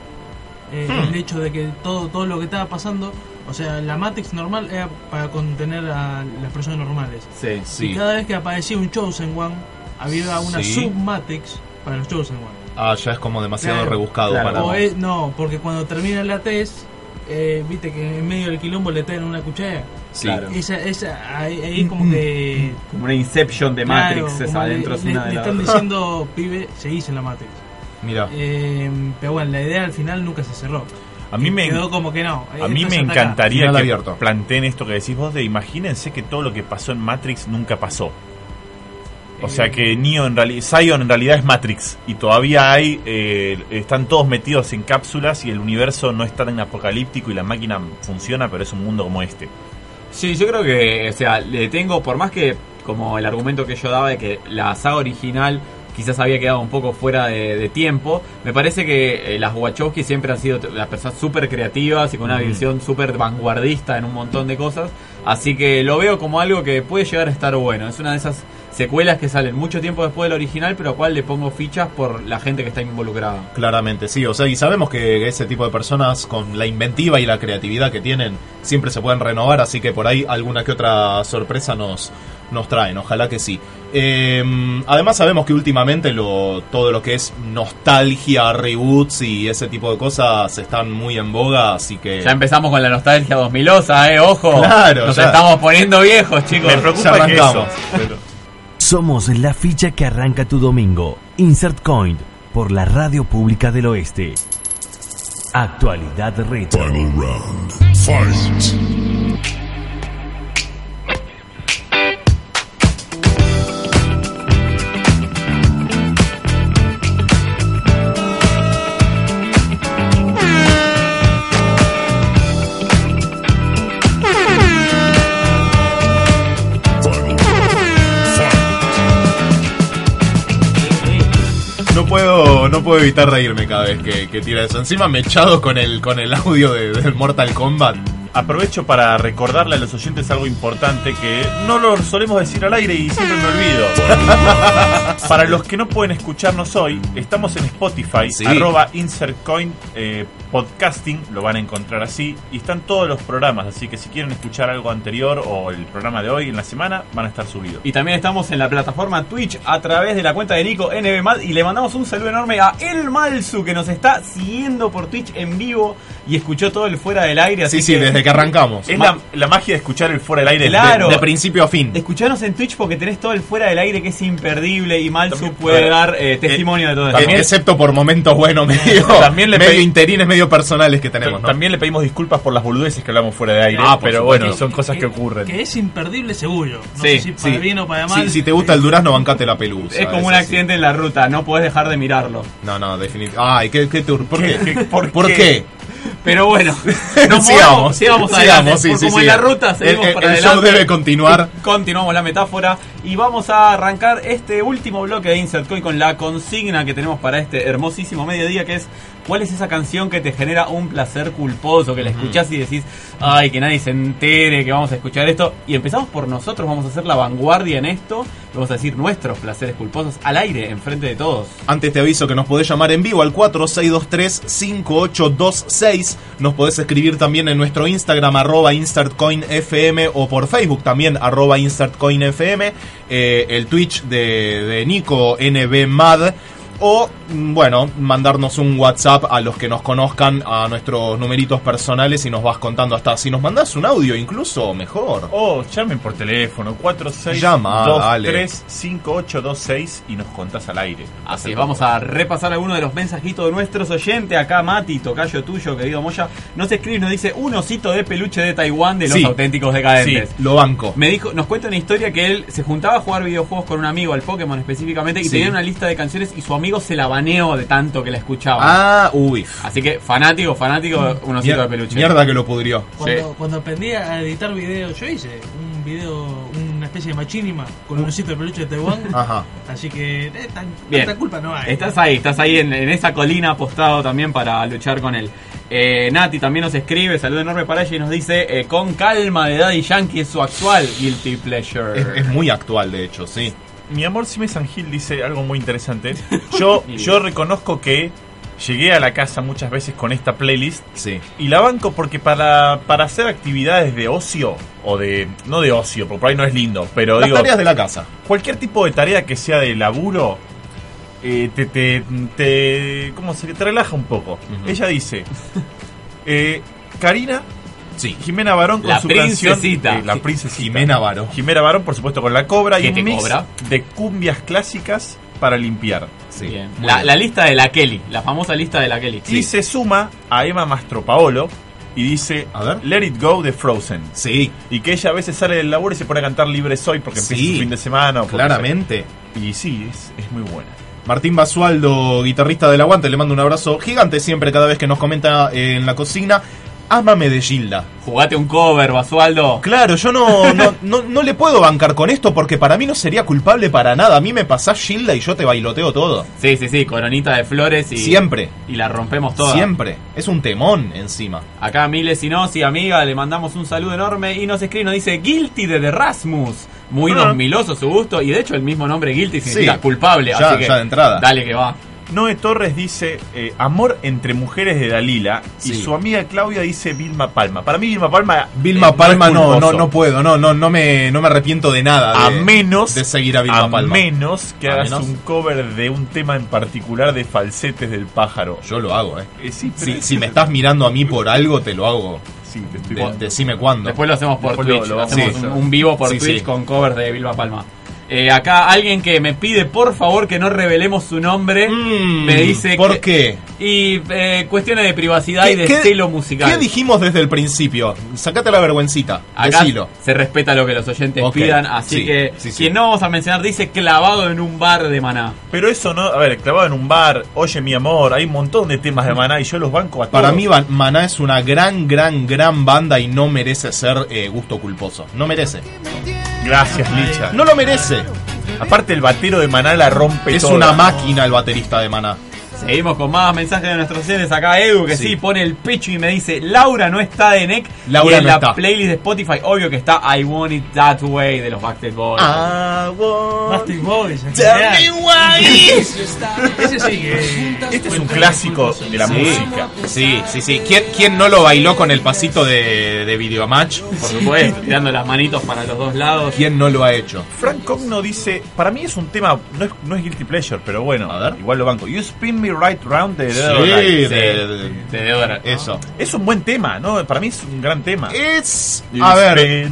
S8: Eh,
S6: Hmm.
S8: El hecho de que todo, todo lo que estaba pasando, o sea, la Matrix normal era para contener a las personas normales.
S7: Sí.
S5: Sí.
S8: Y cada vez que aparecía un Chosen One, había una
S5: Sí.
S8: submatrix para los Chosen One.
S5: Ah, ya es como demasiado
S8: Claro,
S5: rebuscado
S7: claro.
S5: para.
S8: O es- no, porque cuando termina la test, eh, viste que en medio del quilombo le traen una cuchara.
S5: Sí.
S7: Claro.
S8: Esa, esa, ahí, ahí como que... [LAUGHS]
S7: Como una Inception de
S8: Claro,
S7: Matrix, esa
S8: le-
S7: adentro es
S8: le, le
S7: las
S8: están diciendo, [LAUGHS] pibe, seguís en la Matrix.
S5: Mira.
S8: Eh, pero bueno, la idea al final nunca se cerró.
S6: a mí me,
S8: Quedó como que no.
S6: a mí
S8: esto
S6: me encantaría que
S5: abierto.
S6: planteen esto que decís vos de imagínense que todo lo que pasó en Matrix nunca pasó. O sea que Neo en realidad, Zion en realidad es Matrix y todavía hay, eh, están todos metidos en cápsulas y el universo no es tan apocalíptico y la máquina funciona, pero es un mundo como este.
S7: Sí, yo creo que, o sea, le tengo, por más que como el argumento que yo daba de que la saga original quizás había quedado un poco fuera de, de tiempo. Me parece que eh, las Wachowski siempre han sido las personas súper creativas y con una visión súper vanguardista en un montón de cosas. Así que lo veo como algo que puede llegar a estar bueno. Es una de esas secuelas que salen mucho tiempo después del original, pero a cual le pongo fichas por la gente que está involucrada.
S5: Claramente, sí. O sea, y sabemos que ese tipo de personas con la inventiva y la creatividad que tienen siempre se pueden renovar, así que por ahí alguna que otra sorpresa nos, nos traen. Ojalá que sí. Eh, además sabemos que últimamente lo, todo lo que es nostalgia, reboots y ese tipo de cosas están muy en boga, así que...
S7: Ya empezamos con la nostalgia 2000osa, eh, ojo.
S5: Claro,
S7: Nos
S5: ya.
S7: estamos poniendo viejos, chicos.
S6: Me preocupa
S5: Ya
S6: que eso. pero-
S3: Somos la ficha que arranca tu domingo. Insert Coin por la Radio Pública del Oeste. Actualidad retro.
S4: Final round. Fight.
S5: Puedo, evitar reírme cada vez que, que tira eso. Encima me he echado con el, con el audio de, Mortal Kombat.
S6: Aprovecho para recordarle a los oyentes algo importante que no lo solemos decir al aire y siempre me olvido. [LAUGHS] para los que no pueden escucharnos hoy, estamos en Spotify,
S5: Sí.
S6: arroba insertcoin eh, podcasting, lo van a encontrar así, y están todos los programas, así que si quieren escuchar algo anterior o el programa de hoy en la semana, van a estar subidos.
S7: Y también estamos en la plataforma Twitch a través de la cuenta de Nico NBMad y le mandamos un saludo enorme a El Malsu que nos está siguiendo por Twitch en vivo y escuchó todo el fuera del aire. Así
S5: Sí, sí,
S7: que
S5: desde que arrancamos.
S6: Es la, la magia de escuchar el fuera del aire.
S7: Claro.
S5: De principio a fin.
S7: Escuchanos en Twitch porque tenés todo el fuera del aire que es imperdible y Malsu puede dar eh, testimonio de todo esto.
S6: también-
S5: Eh, Excepto por momentos buenos, medio, [LAUGHS]
S6: También le
S5: medio
S6: pedí-
S5: interines, medio personales que tenemos, ¿no?
S6: También le pedimos disculpas por las boludeces que hablamos fuera de aire,
S5: Ah, por
S6: pero
S5: supuesto.
S6: bueno, son cosas que ocurren.
S8: Que es imperdible seguro. No
S7: Sí,
S8: sé si para
S5: Sí.
S8: bien o para mal.
S5: Sí, si te gusta el durazno, bancate la pelusa.
S7: es como un accidente en la ruta, no podés dejar de mirarlo.
S5: No, no, definitivamente. Ay, ¿qué, qué tur- ¿por qué?
S6: ¿Qué-
S5: ¿Por,
S6: por
S5: qué?
S7: Pero bueno, [LAUGHS] nos
S5: sigamos,
S7: sigamos adelante.
S5: sigamos, sí, sí,
S7: como en la ruta seguimos
S5: El-
S7: para
S5: el show debe continuar. [LAUGHS]
S7: Continuamos la metáfora y vamos a arrancar este último bloque de Insert Coin con la consigna que tenemos para este hermosísimo mediodía que es ¿Cuál es esa canción que te genera un placer culposo? Que la escuchás y decís, ay, que nadie se entere que vamos a escuchar esto. Y empezamos por nosotros, vamos a hacer la vanguardia en esto. Vamos a decir nuestros placeres culposos al aire, enfrente de todos.
S5: Antes te aviso que nos podés llamar en vivo al 4623-5826. Nos podés escribir también en nuestro Instagram, arroba InsertCoinFM, o por Facebook también, arroba InsertCoinFM. eh, el Twitch de, de Nico NBMad. O, mm, bueno, mandarnos un WhatsApp a los que nos conozcan, a nuestros numeritos personales y nos vas contando hasta si nos mandás un audio, incluso mejor.
S6: Oh, llamen por teléfono,
S5: Llama, dale.
S6: 5826 y nos contás al aire.
S7: Así es, vamos a repasar algunos de los mensajitos de nuestros oyentes. Acá Mati, tocayo tuyo, querido Moya, nos escribe y nos dice un osito de peluche de Taiwán de los
S5: Sí.
S7: auténticos decadentes.
S5: Sí, lo banco.
S7: Me dijo, nos cuenta una historia que él se juntaba a jugar videojuegos con un amigo, al Pokémon específicamente, y
S5: Sí.
S7: tenía una lista de canciones y su amigo se la baneó de tanto que la escuchaba.
S5: Ah, uy.
S7: Así que fanático, fanático, un osito de peluche.
S5: Mierda que lo pudrió.
S8: Cuando, cuando aprendí a editar videos, yo hice un video, una especie de machinima con un osito de peluche de Taiwán.
S5: Ajá.
S8: Así que eh, tan,
S7: Bien.
S8: tanta culpa no hay.
S7: Estás ahí, estás ahí en, en esa colina apostado también para luchar con él. Eh, Nati también nos escribe, saludo enorme para ella y nos dice, eh, con calma de Daddy Yankee es su actual Guilty Pleasure.
S5: Es, es muy actual, de hecho, sí.
S6: Mi amor Sime San Gil dice algo muy interesante. [LAUGHS] Yo, yo reconozco que llegué a la casa muchas veces con esta playlist
S5: Sí.
S6: y la banco porque para, para hacer actividades de ocio o de... no de ocio, porque por ahí no es lindo, pero
S5: Las
S6: digo...
S5: tareas de la casa.
S6: cualquier tipo de tarea que sea de laburo eh, te, te, te- ¿cómo se te relaja un poco. Ella dice, eh, Karina,
S5: Sí.
S6: Jimena Barón con
S7: La
S6: su
S7: princesita.
S6: canción, eh, la princesita.
S5: Jimena Varo.
S6: Jimena Barón, por supuesto, con la cobra y
S7: ¿Qué
S6: un
S7: te
S6: mix
S7: cobra?
S6: de cumbias clásicas para limpiar.
S5: Sí.
S7: Bien. La,
S5: bien.
S7: la lista de la Kelly, la famosa lista de la Kelly.
S6: Y se suma a Emma Mastropaolo y dice
S5: A ver.
S6: Let It Go de Frozen.
S5: Sí,
S6: Y que ella a veces sale del laburo y se pone a cantar Libre Soy porque empieza
S5: Sí,
S6: su fin de semana. o
S5: claramente.
S6: se- Y sí, es, es muy buena.
S5: Martín Basualdo, guitarrista del Aguante, le mando un abrazo gigante siempre cada vez que nos comenta eh, en la cocina. Ámame de Gilda.
S7: Jugate un cover, Basualdo.
S5: Claro, yo no, no, no, no le puedo bancar con esto porque para mí no sería culpable para nada. A mí me pasás Gilda y yo te bailoteo todo.
S7: Sí, sí, sí, coronita de flores y.
S5: Siempre.
S7: Y la rompemos toda.
S5: Siempre. Es un temón encima.
S7: Acá Miles y y amiga, le mandamos un saludo enorme y nos escribe, nos dice Guilty de The Rasmus. Muy
S6: Ah.
S7: 2000 su gusto y de hecho el mismo nombre Guilty significa
S5: Sí.
S7: culpable.
S5: Ya-
S7: así que
S5: ya de entrada.
S7: Dale que va.
S6: Noé Torres dice eh, Amor entre mujeres de Dalila y su amiga Claudia dice Vilma Palma. Para mí Vilma Palma
S5: Vilma
S6: eh,
S5: Palma no, no, no puedo, no, no, no me, no me arrepiento de nada.
S6: a
S5: de-
S6: menos
S5: de seguir a Vilma
S6: a
S5: Palma.
S6: menos que
S5: A
S6: hagas
S5: menos.
S6: un cover de un tema en particular de falsetes del pájaro.
S5: Yo lo hago, eh.
S6: Eh, sí,
S5: Si, me estás mirando a mí por algo, te lo hago.
S6: Sí, te estoy
S5: De- decime cuándo.
S7: Después lo hacemos por
S6: Después
S7: Twitch.
S6: lo
S7: hacemos
S6: a
S7: un, un vivo por
S5: Sí,
S7: Twitch
S5: sí.
S7: con covers de Vilma Palma. Eh, acá alguien que me pide por favor que no revelemos su nombre
S5: Mm,
S7: me dice
S5: ¿Por
S7: que-
S5: qué?
S7: y eh, cuestiones de privacidad y de
S5: ¿Qué-
S7: celo musical.
S5: ¿Qué dijimos desde el principio? Sacate la vergüencita.
S7: Acá
S5: Decilo.
S7: se respeta lo que los oyentes pidan, así
S5: sí,
S7: que
S5: sí, sí.
S7: quien no vamos a mencionar dice clavado en un bar de Maná.
S6: Pero eso no, a ver, clavado en un bar, oye mi amor, hay un montón de temas de Maná y yo los banco a
S5: Para mí, Maná es una gran, gran, gran banda y no merece ser eh, gusto culposo. No merece.
S6: Gracias, Licha.
S5: No lo merece.
S6: Aparte el batero de Maná la rompe
S5: Es
S6: toda.
S5: una máquina el baterista de Maná.
S7: Seguimos con más mensajes de nuestros oyentes. Acá Edu que sí.
S5: Sí.
S7: pone el pecho y me dice Laura no está de NEC.
S5: Laura
S7: y en
S5: no
S7: la
S5: está.
S7: playlist de Spotify, obvio que está I Want It That Way de los Backstreet Boys.
S5: Ah,
S8: Backstreet Boys.
S5: Tell me why. [LAUGHS]
S8: Ese sí que.
S6: Este es un clásico de la
S5: Sí.
S6: música.
S5: Sí, sí, sí. ¿Quién, quién no lo bailó con el pasito de, de Videomatch?
S7: Por supuesto, tirando las manitos para los dos lados.
S5: ¿Quién no lo ha hecho?
S6: Frank Cogno dice, para mí es un tema, no es, no es guilty pleasure, pero bueno,
S5: A ver.
S6: igual lo banco. You spin me right round de Dead or
S5: Sí, de- de- eso.
S6: Es un buen tema, ¿no? Para mí es un gran tema.
S5: Es. A ver.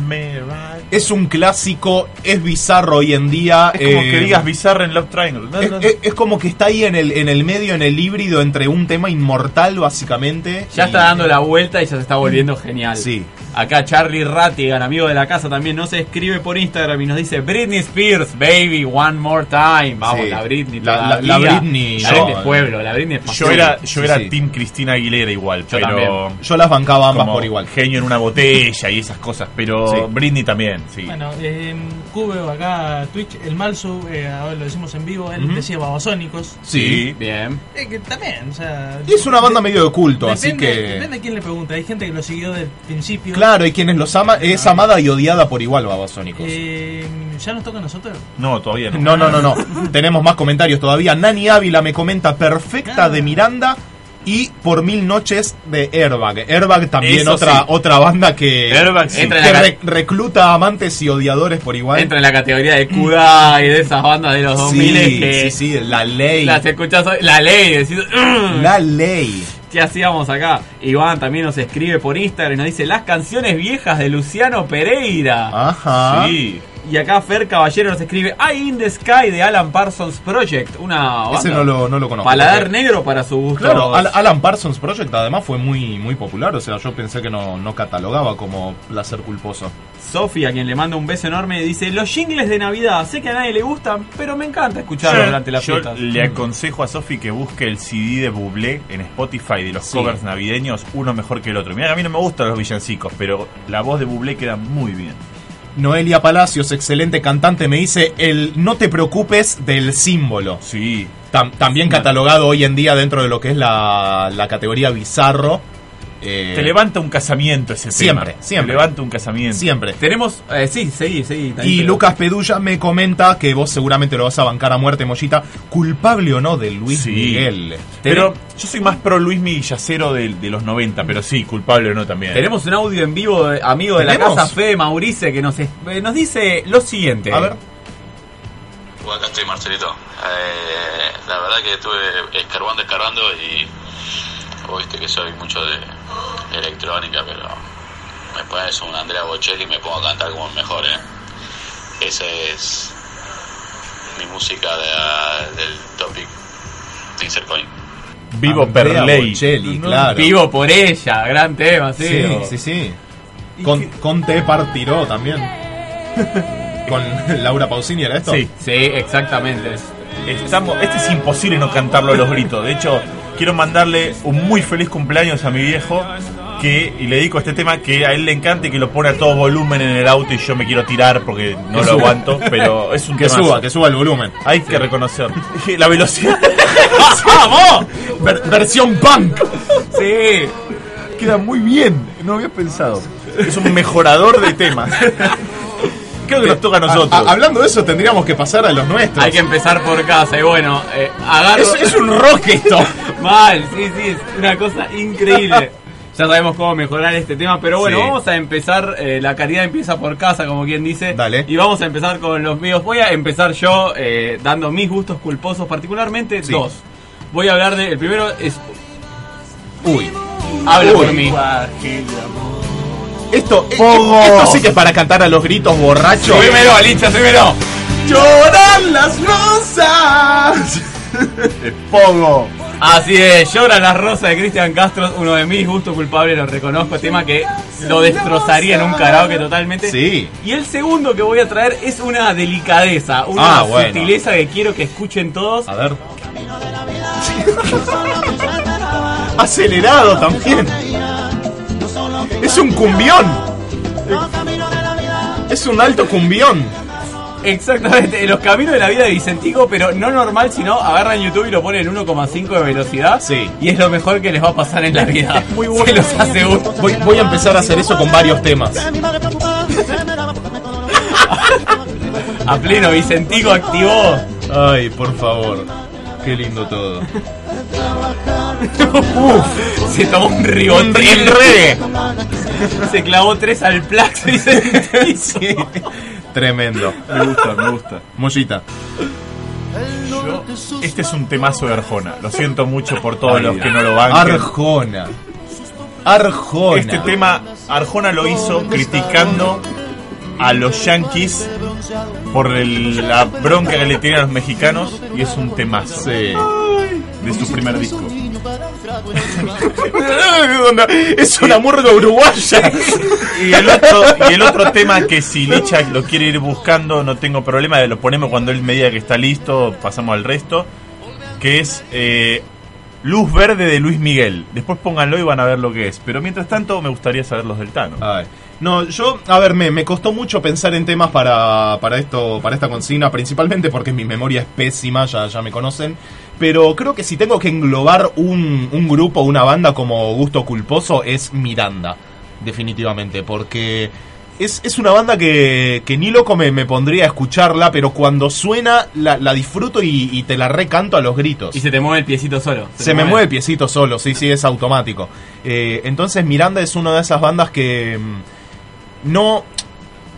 S5: Es un clásico, es bizarro hoy en día.
S6: Es como
S5: eh,
S6: que digas bizarra en Love Triangle. No,
S5: Es,
S6: no,
S5: es- es como que está ahí en el, en el medio, en el híbrido entre un tema inmortal, básicamente.
S7: Ya
S5: y-
S7: está dando la vuelta y ya se está volviendo genial.
S5: Sí.
S7: Acá Charlie Rattigan, amigo de la casa, también nos escribe por Instagram y nos dice Britney Spears, baby, one more time. Vamos,
S5: Sí.
S7: la Britney.
S5: La- la- la Britney,
S7: La
S5: yo-
S7: Britney pueblo, la Britney es
S6: Yo era, yo
S5: Sí,
S6: era
S5: sí.
S6: Team Cristina Aguilera igual,
S7: Yo
S6: pero
S7: también.
S5: Yo las bancaba ambas
S6: como
S5: por igual.
S6: genio en una botella y esas cosas, pero
S5: Sí.
S6: Britney también, sí.
S8: Bueno, en Cube acá Twitch, el Malsu, eh, ahora lo decimos en vivo, él
S5: Ujú.
S8: decía babasónicos.
S5: Sí.
S7: Bien.
S8: Eh, que también, o sea.
S5: Y es una banda
S8: de-
S5: medio de culto, así
S8: depende,
S5: que.
S8: Depende de quién le pregunta. Hay gente que lo siguió del principio.
S5: Claro, y quienes los ama, es amada y odiada por igual, babasónicos.
S8: Eh, ¿Ya nos toca a nosotros?
S6: No, todavía no.
S5: No, no, no, no. [LAUGHS] Tenemos más comentarios todavía. Nani Ávila me comenta perfecta
S8: Ah.
S5: de Miranda y por mil noches de Airbag. Airbag también
S6: Eso
S5: otra
S6: sí.
S5: otra banda que,
S6: Airbag sí.
S7: Entra en
S5: que
S7: la
S5: re- recluta amantes y odiadores por igual.
S7: Entra en la categoría de Kudai y de esas bandas de los 2000
S5: sí,
S7: que
S5: sí, sí, la ley.
S7: las escuchás hoy. La ley, decís, "Ugh".
S5: La ley.
S7: ¿Qué hacíamos acá? Iván también nos escribe por Instagram y nos dice las canciones viejas de Luciano Pereira.
S5: Ajá.
S6: Sí.
S7: Y acá Fer Caballero nos escribe I in the Sky de Alan Parsons Project. Una banda
S5: Ese no lo, no lo conozco.
S7: paladar negro para su gusto.
S5: Claro, Al- Alan Parsons Project además fue muy, muy popular, o sea, yo pensé que no, no catalogaba como placer culposo.
S7: Sofi, a quien le manda un beso enorme, dice los jingles de Navidad. Sé que a nadie le gustan, pero me encanta escucharlos durante las
S6: Yo
S7: fiestas.
S6: le aconsejo a Sofi que busque el CD de Bublé en Spotify de los
S5: Sí.
S6: covers navideños, uno mejor que el otro. Mira, a mí no me gustan los villancicos, pero la voz de Bublé queda muy bien.
S5: Noelia Palacios, excelente cantante, me dice el no te preocupes del símbolo.
S6: Sí.
S5: Tam- también catalogado hoy en día dentro de lo que es la, la categoría bizarro. Eh,
S6: Te levanta un casamiento ese
S5: Siempre,
S6: tema.
S5: siempre.
S6: Te levanta un casamiento.
S5: Siempre.
S7: Tenemos, eh, sí, seguí, seguí.
S5: Y. Lucas Pedulla me comenta que vos seguramente lo vas a bancar a muerte, Mollita. ¿Culpable o no de Luis
S6: Sí.
S5: Miguel?
S6: Pero yo soy más pro Luis Yacero de, de los 90, pero sí, culpable o no también.
S7: Tenemos un audio en vivo, de- amigo de la casa, Fede Maurice, que nos, eh, nos dice lo siguiente.
S5: A ver.
S9: Bueno, acá estoy, Marcelito. Eh, la verdad que estuve escarbando, escarbando y viste que soy mucho de electrónica, pero me pones un Andrea Bocelli y me pongo a cantar como el mejor, ¿eh? Esa es mi música de- del topic Insert Coin.
S6: Vivo
S5: Andrea
S6: per ley.
S5: Bocelli,
S6: No,
S5: claro.
S7: Vivo por ella, gran tema, sí.
S5: Sí,
S7: o-
S5: sí, sí. Con, con Te Partiró también. [LAUGHS] Con Laura Pausini era esto.
S6: Sí.
S7: Sí, exactamente.
S6: Estamos, este es imposible no cantarlo a los gritos. De hecho, quiero mandarle un muy feliz cumpleaños a mi viejo, que, y le dedico este tema que a él le encanta y que lo pone a todo volumen en el auto y yo me quiero tirar porque no
S5: Que
S6: lo
S5: suba.
S6: aguanto, pero [LAUGHS] es un
S5: Que
S6: temazo.
S5: suba, que suba el volumen.
S6: Hay que reconocer. [LAUGHS] La velocidad. [LAUGHS]
S5: ¡Vamos! Ver- versión punk.
S6: Sí. Queda muy bien. No había pensado. Es un mejorador de temas. Creo que nos toca a nosotros.
S5: A- a- hablando de eso, tendríamos que pasar a los nuestros.
S7: Hay que empezar por casa y bueno, eh, agarro...
S5: Es, es un rock esto. [LAUGHS]
S7: Mal, sí, sí, es una cosa increíble. [LAUGHS] Ya sabemos cómo mejorar este tema, pero bueno,
S5: Sí.
S7: vamos a empezar. eh, la caridad empieza por casa, como quien dice.
S5: Dale.
S7: Y vamos a empezar con los míos. Voy a empezar yo eh, dando mis gustos culposos, particularmente
S5: Sí.
S7: dos. Voy a hablar de. El primero es.
S5: Uy.
S7: Habla
S5: Uy.
S7: por mí.
S5: Esto, eh,
S6: Pogo.
S5: esto sí que es para cantar a los gritos borrachos.
S7: Subímelo, Alicia, subímelo.
S5: Lloran las rosas. [LAUGHS]
S6: Pogo.
S7: Así es, Lloran las rosas de Cristian Castro, uno de mis gustos culpables, lo reconozco, tema que lo destrozaría en un karaoke totalmente.
S5: Sí.
S7: Y el segundo que voy a traer es una delicadeza, una
S5: Ah, bueno.
S7: sutileza que quiero que escuchen todos.
S5: A ver. [LAUGHS] Acelerado también. Es un cumbión. Es un alto cumbión.
S7: Exactamente, en los caminos de la vida de Vicentico, pero no normal, sino agarran YouTube y lo ponen en 1,5 de velocidad.
S5: Sí.
S7: Y es lo mejor que les va a pasar en la vida.
S5: Muy bueno. [LAUGHS]
S7: Se los aseguro.
S5: Voy, voy a empezar a hacer eso con varios temas. [LAUGHS]
S7: A pleno, Vicentico activó.
S5: Ay, por favor. Qué lindo todo.
S7: Se tomó un
S5: Un
S7: ribotril. Se clavó tres al plax, [LAUGHS] Vicentico.
S5: Sí. Tremendo.
S6: Me gusta, me gusta.
S5: Mollita.
S6: Yo- este es un temazo de Arjona. Lo siento mucho por todos
S5: Ay,
S6: los que no lo banquen.
S5: Arjona. Arjona.
S6: Este tema Arjona lo hizo criticando a los yankees por el- la bronca que le tienen a los mexicanos y es un temazo
S5: Sí.
S6: de su primer disco.
S5: Es una murga uruguaya.
S6: Y el otro y el otro tema que si Licha lo quiere ir buscando no tengo problema, lo ponemos cuando él me diga que está listo, pasamos al resto, que es eh, Luz Verde de Luis Miguel. Después pónganlo y van a ver lo que es. Pero mientras tanto me gustaría saber los del Tano.
S5: Ay. No, yo, a ver, me, me costó mucho pensar en temas para, para esto, para esta consigna, principalmente porque mi memoria es pésima, ya, ya me conocen. Pero creo que si tengo que englobar un, un grupo, una banda como gusto culposo, es Miranda, definitivamente, porque es, es una banda que, que ni loco me, me pondría a escucharla, pero cuando suena la, la disfruto y, y te la recanto a los gritos.
S7: Y se te mueve el piecito solo.
S5: Se me mueve el piecito solo, sí, sí, es automático. Eh, entonces Miranda es una de esas bandas que mm, no,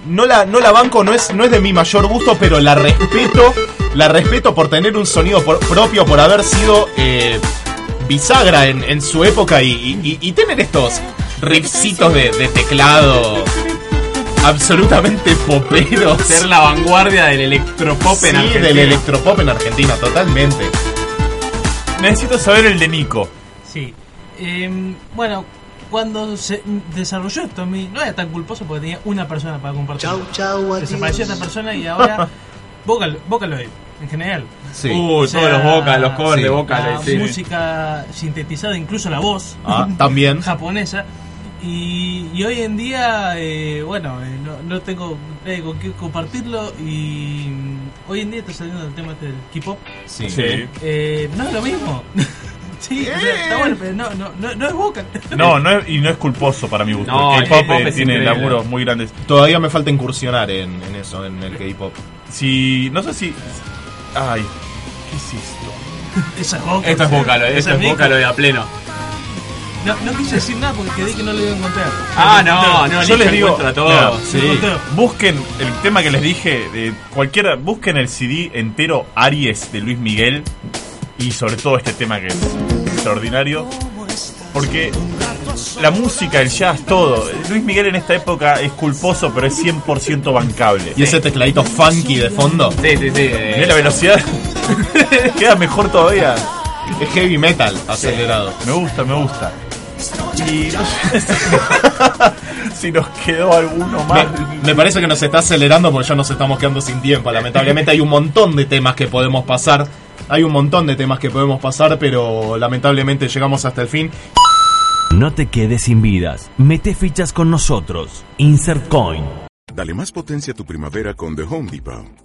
S5: no la, no la banco, no es, no es de mi mayor gusto, pero la respeto, la respeto por tener un sonido por- propio, por haber sido eh, bisagra en, en su época y, y- y tener estos riffcitos de, de teclado absolutamente poperos.
S7: Ser la vanguardia del electropop
S5: Sí,
S7: en Argentina.
S5: del electropop en Argentina, totalmente.
S6: Necesito saber el de Nico.
S8: Sí. Em, bueno, cuando se desarrolló esto a mí, no era tan culposo porque tenía una persona para compartir. Desapareció esta persona y ahora [LAUGHS] Vocal, Vocaloid, en general.
S5: Sí.
S7: Uh,
S8: O sea,
S7: todos los vocals, los covers
S5: sí.
S7: de
S8: La
S7: sí.
S8: música sintetizada, incluso la voz
S5: Ah, [LAUGHS] también.
S8: japonesa. Y, y hoy en día, eh, bueno, eh, no, no tengo eh, con qué compartirlo. Y hoy en día está saliendo el tema este del K-pop.
S5: Sí.
S7: Sí.
S8: Eh, no es lo mismo. [LAUGHS] sí, o sea, está bueno, pero no, no, no, no es vocal.
S6: No, no es, y no es culposo para mi gusto.
S7: No,
S6: el
S7: el
S6: K-pop
S7: es
S6: tiene
S7: increíble.
S6: laburos muy grandes.
S5: Todavía me falta incursionar en, en eso, en el K-pop.
S6: Si. No sé si. Ay, ¿qué es esto? [LAUGHS]
S8: Esa es vocal.
S7: Esto es
S8: Esa
S7: esto es
S8: Nico.
S7: Vocaloid a pleno.
S8: No, no quise decir nada porque creí que no lo iba a encontrar.
S7: Ah, no, no,
S6: Yo les digo,
S7: encuentra todo.
S6: mira,
S7: sí.
S8: encontró.
S6: Busquen el tema que les dije, de cualquiera, busquen el CD entero Aries de Luis Miguel y sobre todo este tema que es extraordinario, porque la música, el jazz, todo, Luis Miguel en esta época es culposo pero es 100% bancable.
S5: Y ese tecladito funky de fondo
S7: Sí, sí, sí.
S6: Mirá la velocidad, [LAUGHS] queda mejor todavía.
S5: es heavy metal acelerado.
S6: Me gusta, me gusta. Y [LAUGHS] si nos quedó alguno más.
S5: Me, me parece que nos está acelerando porque ya nos estamos quedando sin tiempo. Lamentablemente hay un montón de temas que podemos pasar. Hay un montón de temas que podemos pasar, pero lamentablemente llegamos hasta el fin.
S3: No te quedes sin vidas. Mete fichas con nosotros. Insert Coin.
S10: Dale más potencia a tu primavera con The Home Depot.